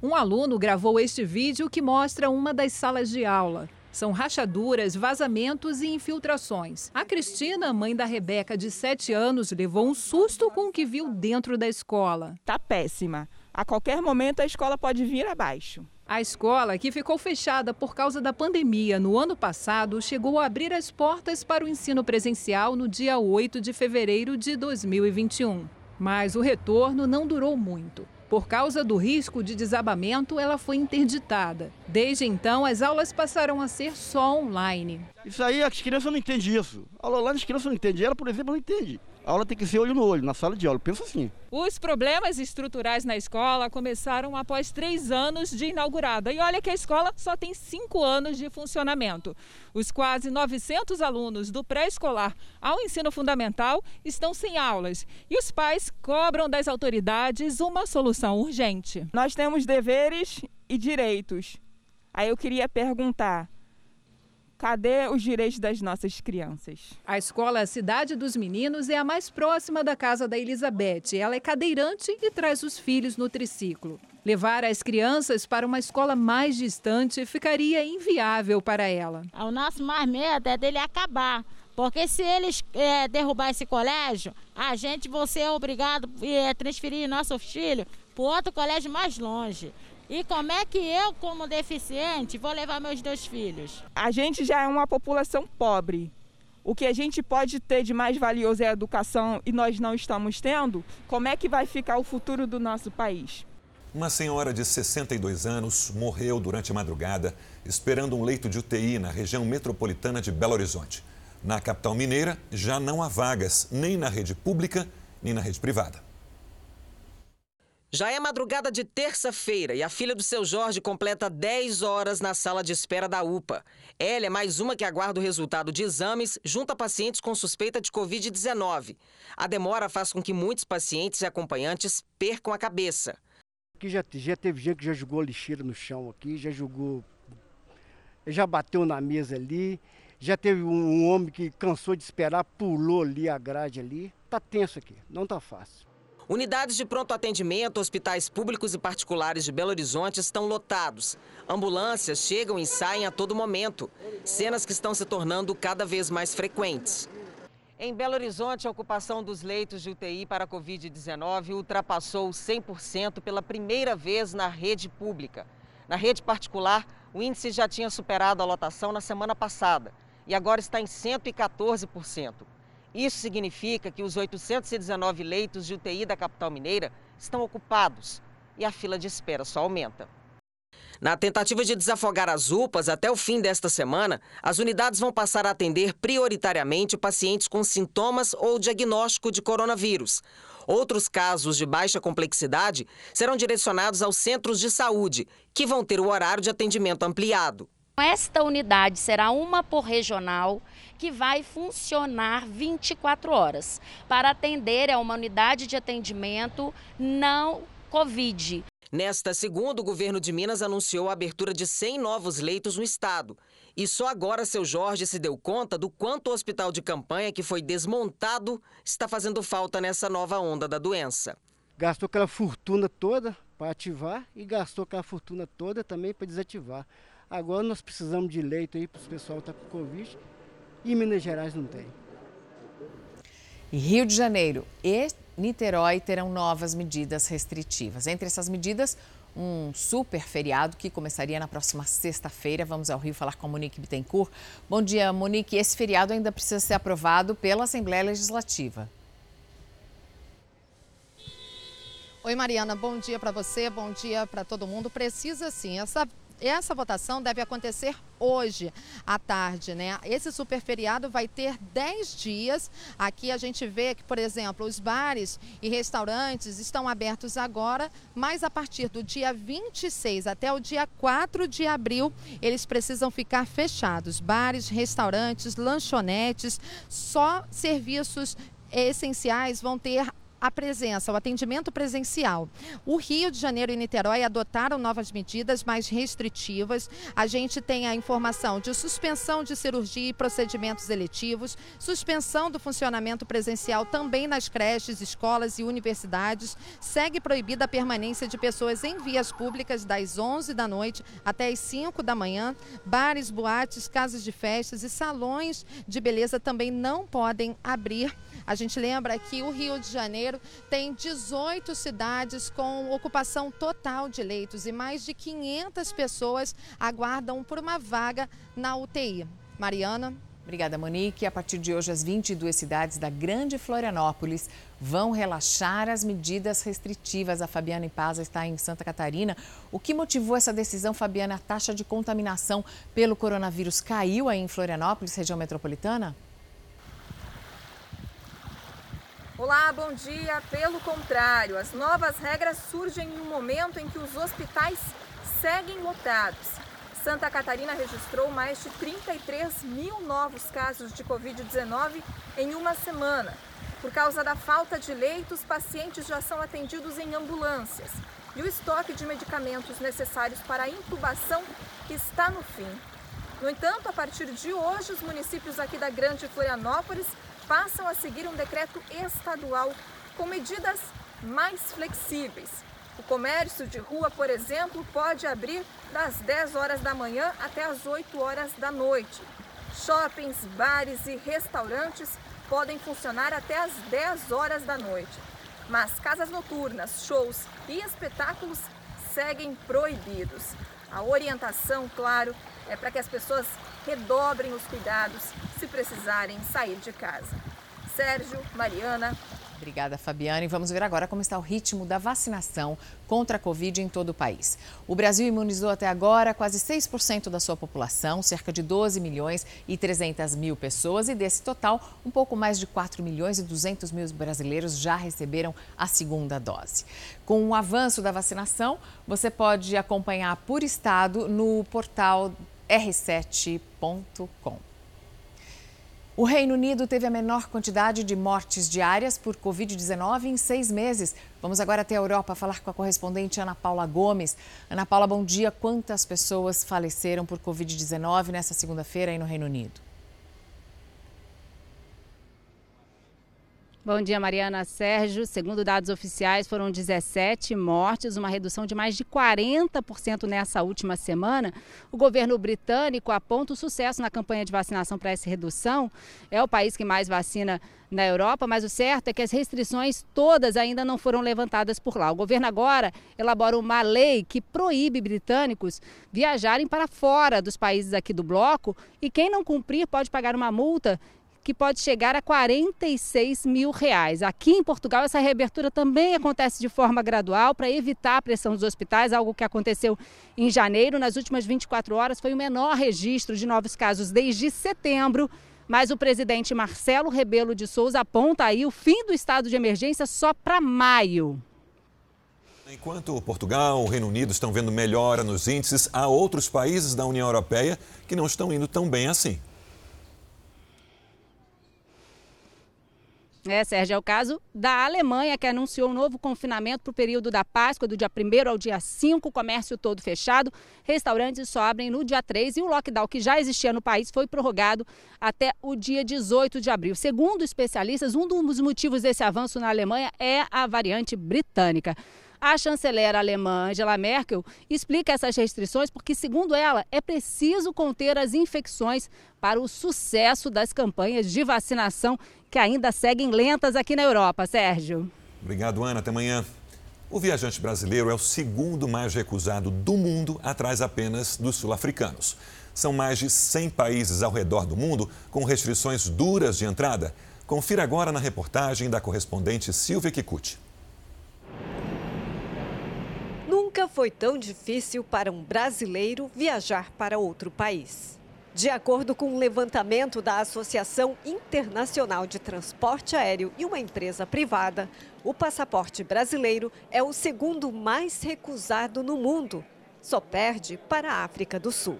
Um aluno gravou este vídeo que mostra uma das salas de aula. São rachaduras, vazamentos e infiltrações. A Cristina, mãe da Rebeca, de 7 anos, levou um susto com o que viu dentro da escola. Tá péssima. A qualquer momento a escola pode vir abaixo. A escola, que ficou fechada por causa da pandemia no ano passado, chegou a abrir as portas para o ensino presencial no dia 8 de fevereiro de 2021. Mas o retorno não durou muito. Por causa do risco de desabamento, ela foi interditada. Desde então, as aulas passaram a ser só online. Isso aí, as crianças não entendem isso. A aula online as crianças não entendem. Ela, por exemplo, não entende. A aula tem que ser olho no olho, na sala de aula. Pensa assim. Os problemas estruturais na escola começaram após três anos de inaugurada. E olha que a escola só tem cinco anos de funcionamento. Os quase 900 alunos do pré-escolar ao ensino fundamental estão sem aulas. E os pais cobram das autoridades uma solução urgente. Nós temos deveres e direitos. Aí eu queria perguntar: Cadê os direitos das nossas crianças? A escola Cidade dos Meninos é a mais próxima da casa da Elizabeth. Ela é cadeirante e traz os filhos no triciclo. Levar as crianças para uma escola mais distante ficaria inviável para ela. O nosso mais medo é dele acabar. Porque se eles é, derrubar esse colégio, a gente vai ser obrigado a é, transferir nosso filho para outro colégio mais longe. E como é que eu, como deficiente, vou levar meus dois filhos? A gente já é uma população pobre. O que a gente pode ter de mais valioso é a educação e nós não estamos tendo. Como é que vai ficar o futuro do nosso país? Uma senhora de 62 anos morreu durante a madrugada esperando um leito de UTI na região metropolitana de Belo Horizonte. Na capital mineira, já não há vagas nem na rede pública nem na rede privada. Já é madrugada de terça-feira e a filha do seu Jorge completa 10 horas na sala de espera da UPA. Ela é mais uma que aguarda o resultado de exames junto a pacientes com suspeita de Covid-19. A demora faz com que muitos pacientes e acompanhantes percam a cabeça. Aqui já, já teve gente que já jogou lixeira no chão aqui, já jogou. Já bateu na mesa ali. Já teve um, homem que cansou de esperar, pulou ali a grade ali. Tá tenso aqui, não tá fácil. Unidades de pronto atendimento, hospitais públicos e particulares de Belo Horizonte estão lotados. Ambulâncias chegam e saem a todo momento. Cenas que estão se tornando cada vez mais frequentes. Em Belo Horizonte, a ocupação dos leitos de UTI para a Covid-19 ultrapassou 100% pela primeira vez na rede pública. Na rede particular, o índice já tinha superado a lotação na semana passada e agora está em 114%. Isso significa que os 819 leitos de UTI da capital mineira estão ocupados e a fila de espera só aumenta. Na tentativa de desafogar as UPAs até o fim desta semana, as unidades vão passar a atender prioritariamente pacientes com sintomas ou diagnóstico de coronavírus. Outros casos de baixa complexidade serão direcionados aos centros de saúde, que vão ter o horário de atendimento ampliado. Esta unidade será uma por regional que vai funcionar 24 horas para atender a uma unidade de atendimento não Covid. Nesta segunda, o governo de Minas anunciou a abertura de 100 novos leitos no estado. E só agora seu Jorge se deu conta do quanto o hospital de campanha que foi desmontado está fazendo falta nessa nova onda da doença. Gastou aquela fortuna toda para ativar e gastou aquela fortuna toda também para desativar. Agora nós precisamos de leito aí para o pessoal que está com Covid e Minas Gerais não tem. E Rio de Janeiro e Niterói terão novas medidas restritivas. Entre essas medidas, um super feriado que começaria na próxima sexta-feira. Vamos ao Rio falar com a Monique Bittencourt. Bom dia, Monique. Esse feriado ainda precisa ser aprovado pela Assembleia Legislativa. Oi, Mariana. Bom dia para você, bom dia para todo mundo. Precisa sim. Essa essa votação deve acontecer hoje à tarde, né? Esse super feriado vai ter 10 dias. Aqui a gente vê que, por exemplo, os bares e restaurantes estão abertos agora, mas a partir do dia 26 até o dia 4 de abril, eles precisam ficar fechados. Bares, restaurantes, lanchonetes, só serviços essenciais vão ter a presença, o atendimento presencial. O Rio de Janeiro e Niterói adotaram novas medidas mais restritivas. A gente tem a informação de suspensão de cirurgia e procedimentos eletivos, suspensão do funcionamento presencial também nas creches, escolas e universidades. Segue proibida a permanência de pessoas em vias públicas das 11 da noite até as 5 da manhã. Bares, boates, casas de festas e salões de beleza também não podem abrir. A gente lembra que o Rio de Janeiro tem 18 cidades com ocupação total de leitos e mais de 500 pessoas aguardam por uma vaga na UTI. Mariana. Obrigada, Monique. A partir de hoje, as 22 cidades da Grande Florianópolis vão relaxar as medidas restritivas. A Fabiana Ipaza está em Santa Catarina. O que motivou essa decisão, Fabiana? A taxa de contaminação pelo coronavírus caiu aí em Florianópolis, região metropolitana? Olá, bom dia. Pelo contrário, as novas regras surgem em um momento em que os hospitais seguem lotados. Santa Catarina registrou mais de 33 mil novos casos de Covid-19 em uma semana. Por causa da falta de leitos, pacientes já são atendidos em ambulâncias. E o estoque de medicamentos necessários para a intubação está no fim. No entanto, a partir de hoje, os municípios aqui da Grande Florianópolis passam a seguir um decreto estadual com medidas mais flexíveis. O comércio de rua, por exemplo, pode abrir das 10 horas da manhã até as 8 horas da noite. Shoppings, bares e restaurantes podem funcionar até as 10 horas da noite. Mas casas noturnas, shows e espetáculos seguem proibidos. A orientação, claro, é para que as pessoas redobrem os cuidados precisarem sair de casa. Sérgio, Mariana. Obrigada, Fabiana. E vamos ver agora como está o ritmo da vacinação contra a Covid em todo o país. O Brasil imunizou até agora quase 6% da sua população, cerca de 12 milhões e 300 mil pessoas. E desse total, um pouco mais de 4 milhões e 200 mil brasileiros já receberam a segunda dose. Com o avanço da vacinação, você pode acompanhar por estado no portal r7.com. O Reino Unido teve a menor quantidade de mortes diárias por Covid-19 em seis meses. Vamos agora até a Europa falar com a correspondente Ana Paula Gomes. Ana Paula, bom dia. Quantas pessoas faleceram por Covid-19 nessa segunda-feira aí no Reino Unido? Bom dia, Mariana Sérgio. Segundo dados oficiais, foram 17 mortes, uma redução de mais de 40% nessa última semana. O governo britânico aponta o sucesso na campanha de vacinação para essa redução. É o país que mais vacina na Europa, mas o certo é que as restrições todas ainda não foram levantadas por lá. O governo agora elabora uma lei que proíbe britânicos viajarem para fora dos países aqui do bloco e quem não cumprir pode pagar uma multa que pode chegar a 46 mil reais. Aqui em Portugal, essa reabertura também acontece de forma gradual para evitar a pressão dos hospitais, algo que aconteceu em janeiro. Nas últimas 24 horas, foi o menor registro de novos casos desde setembro. Mas o presidente Marcelo Rebelo de Souza aponta aí o fim do estado de emergência só para maio. Enquanto Portugal, o Reino Unido estão vendo melhora nos índices, há outros países da União Europeia que não estão indo tão bem assim. É, Sérgio, é o caso da Alemanha, que anunciou um novo confinamento para o período da Páscoa, do dia 1 ao dia 5, comércio todo fechado, restaurantes só abrem no dia 3 e o lockdown que já existia no país foi prorrogado até o dia 18 de abril. Segundo especialistas, um dos motivos desse avanço na Alemanha é a variante britânica. A chanceler alemã Angela Merkel explica essas restrições porque, segundo ela, é preciso conter as infecções para o sucesso das campanhas de vacinação que ainda seguem lentas aqui na Europa. Sérgio. Obrigado, Ana. Até amanhã. O viajante brasileiro é o segundo mais recusado do mundo, atrás apenas dos sul-africanos. São mais de 100 países ao redor do mundo com restrições duras de entrada. Confira agora na reportagem da correspondente Silvia Kikuchi. Nunca foi tão difícil para um brasileiro viajar para outro país. De acordo com um levantamento da Associação Internacional de Transporte Aéreo e uma empresa privada, o passaporte brasileiro é o segundo mais recusado no mundo. Só perde para a África do Sul.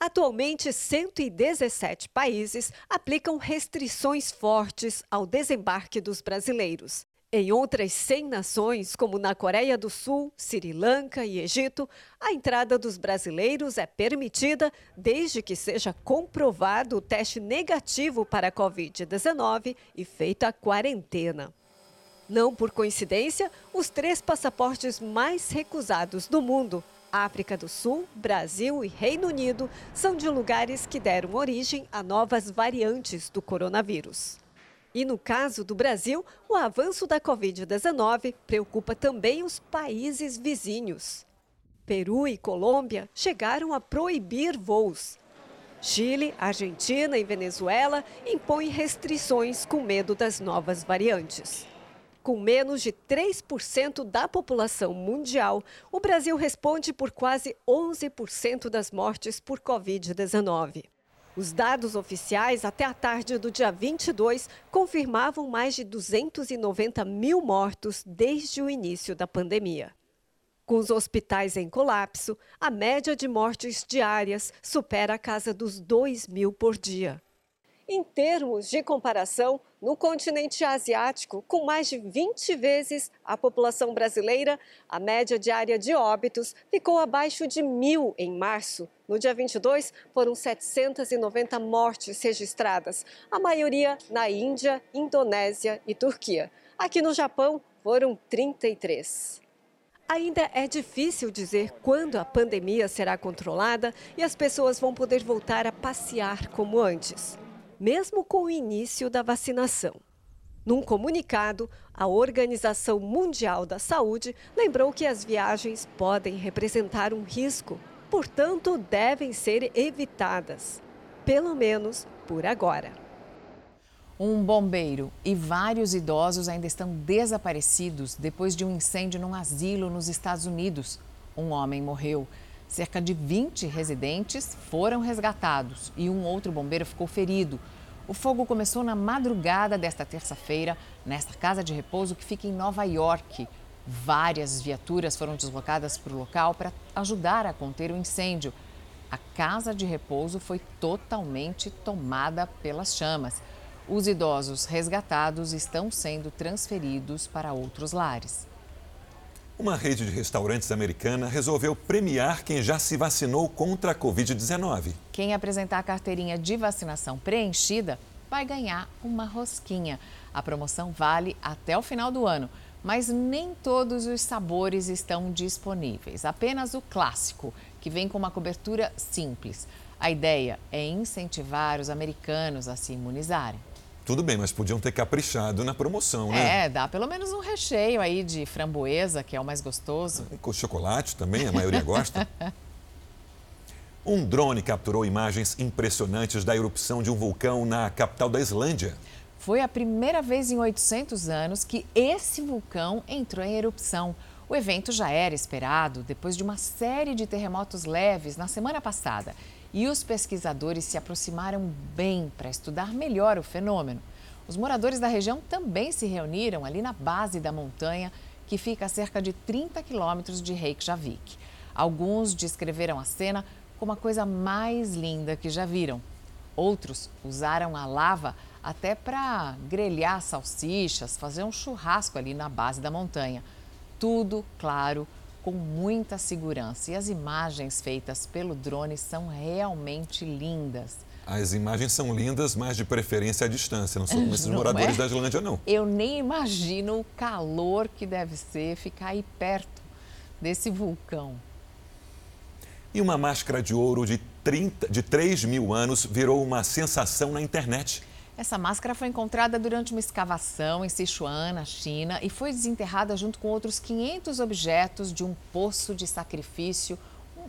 Atualmente, 117 países aplicam restrições fortes ao desembarque dos brasileiros. Em outras 100 nações, como na Coreia do Sul, Sri Lanka e Egito, a entrada dos brasileiros é permitida desde que seja comprovado o teste negativo para a Covid-19 e feita a quarentena. Não por coincidência, os três passaportes mais recusados do mundo, África do Sul, Brasil e Reino Unido, são de lugares que deram origem a novas variantes do coronavírus. E no caso do Brasil, o avanço da Covid-19 preocupa também os países vizinhos. Peru e Colômbia chegaram a proibir voos. Chile, Argentina e Venezuela impõem restrições com medo das novas variantes. Com menos de 3% da população mundial, o Brasil responde por quase 11% das mortes por Covid-19. Os dados oficiais até a tarde do dia 22 confirmavam mais de 290 mil mortos desde o início da pandemia. Com os hospitais em colapso, a média de mortes diárias supera a casa dos 2 mil por dia. Em termos de comparação, no continente asiático, com mais de 20 vezes a população brasileira, a média diária de óbitos ficou abaixo de mil em março. No dia 22, foram 790 mortes registradas, a maioria na Índia, Indonésia e Turquia. Aqui no Japão, foram 33. Ainda é difícil dizer quando a pandemia será controlada e as pessoas vão poder voltar a passear como antes mesmo com o início da vacinação. Num comunicado, a Organização Mundial da Saúde lembrou que as viagens podem representar um risco, portanto, devem ser evitadas, pelo menos por agora. Um bombeiro e vários idosos ainda estão desaparecidos depois de um incêndio num asilo nos Estados Unidos. Um homem morreu. Cerca de 20 residentes foram resgatados e um outro bombeiro ficou ferido. O fogo começou na madrugada desta terça-feira, nesta casa de repouso que fica em Nova York. Várias viaturas foram deslocadas para o local para ajudar a conter o incêndio. A casa de repouso foi totalmente tomada pelas chamas. Os idosos resgatados estão sendo transferidos para outros lares. Uma rede de restaurantes americana resolveu premiar quem já se vacinou contra a Covid-19. Quem apresentar a carteirinha de vacinação preenchida vai ganhar uma rosquinha. A promoção vale até o final do ano, mas nem todos os sabores estão disponíveis. Apenas o clássico, que vem com uma cobertura simples. A ideia é incentivar os americanos a se imunizarem. Tudo bem, mas podiam ter caprichado na promoção, né? É, dá pelo menos um recheio aí de framboesa, que é o mais gostoso. Com chocolate também, a maioria gosta. Um drone capturou imagens impressionantes da erupção de um vulcão na capital da Islândia. Foi a primeira vez em 800 anos que esse vulcão entrou em erupção. O evento já era esperado depois de uma série de terremotos leves na semana passada e os pesquisadores se aproximaram bem para estudar melhor o fenômeno. Os moradores da região também se reuniram ali na base da montanha, que fica a cerca de 30 quilômetros de Reykjavik. Alguns descreveram a cena como a coisa mais linda que já viram. Outros usaram a lava até para grelhar salsichas, fazer um churrasco ali na base da montanha. Tudo, claro, com muita segurança. E as imagens feitas pelo drone são realmente lindas. As imagens são lindas, mas de preferência à distância. Não são esses não moradores é? da Islândia, não. Eu nem imagino o calor que deve ser ficar aí perto desse vulcão. E uma máscara de ouro de, 30, de 3 mil anos virou uma sensação na internet. Essa máscara foi encontrada durante uma escavação em Sichuan, na China, e foi desenterrada junto com outros 500 objetos de um poço de sacrifício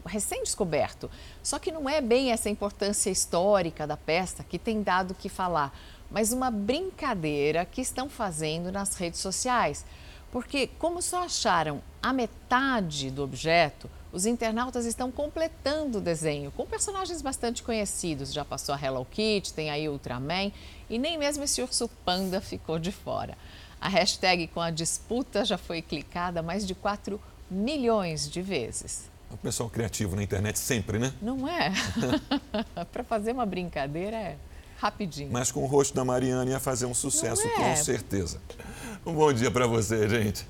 recém-descoberto. Só que não é bem essa importância histórica da peça que tem dado que falar, mas uma brincadeira que estão fazendo nas redes sociais. Porque, como só acharam a metade do objeto, os internautas estão completando o desenho com personagens bastante conhecidos. Já passou a Hello Kitty, tem aí Ultraman e nem mesmo esse urso panda ficou de fora. A hashtag com a disputa já foi clicada mais de 4 milhões de vezes. O pessoal criativo na internet sempre, né? Não é? Para fazer uma brincadeira é rapidinho. Mas com o rosto da Mariana ia fazer um sucesso, é? com certeza. Um bom dia para você, gente.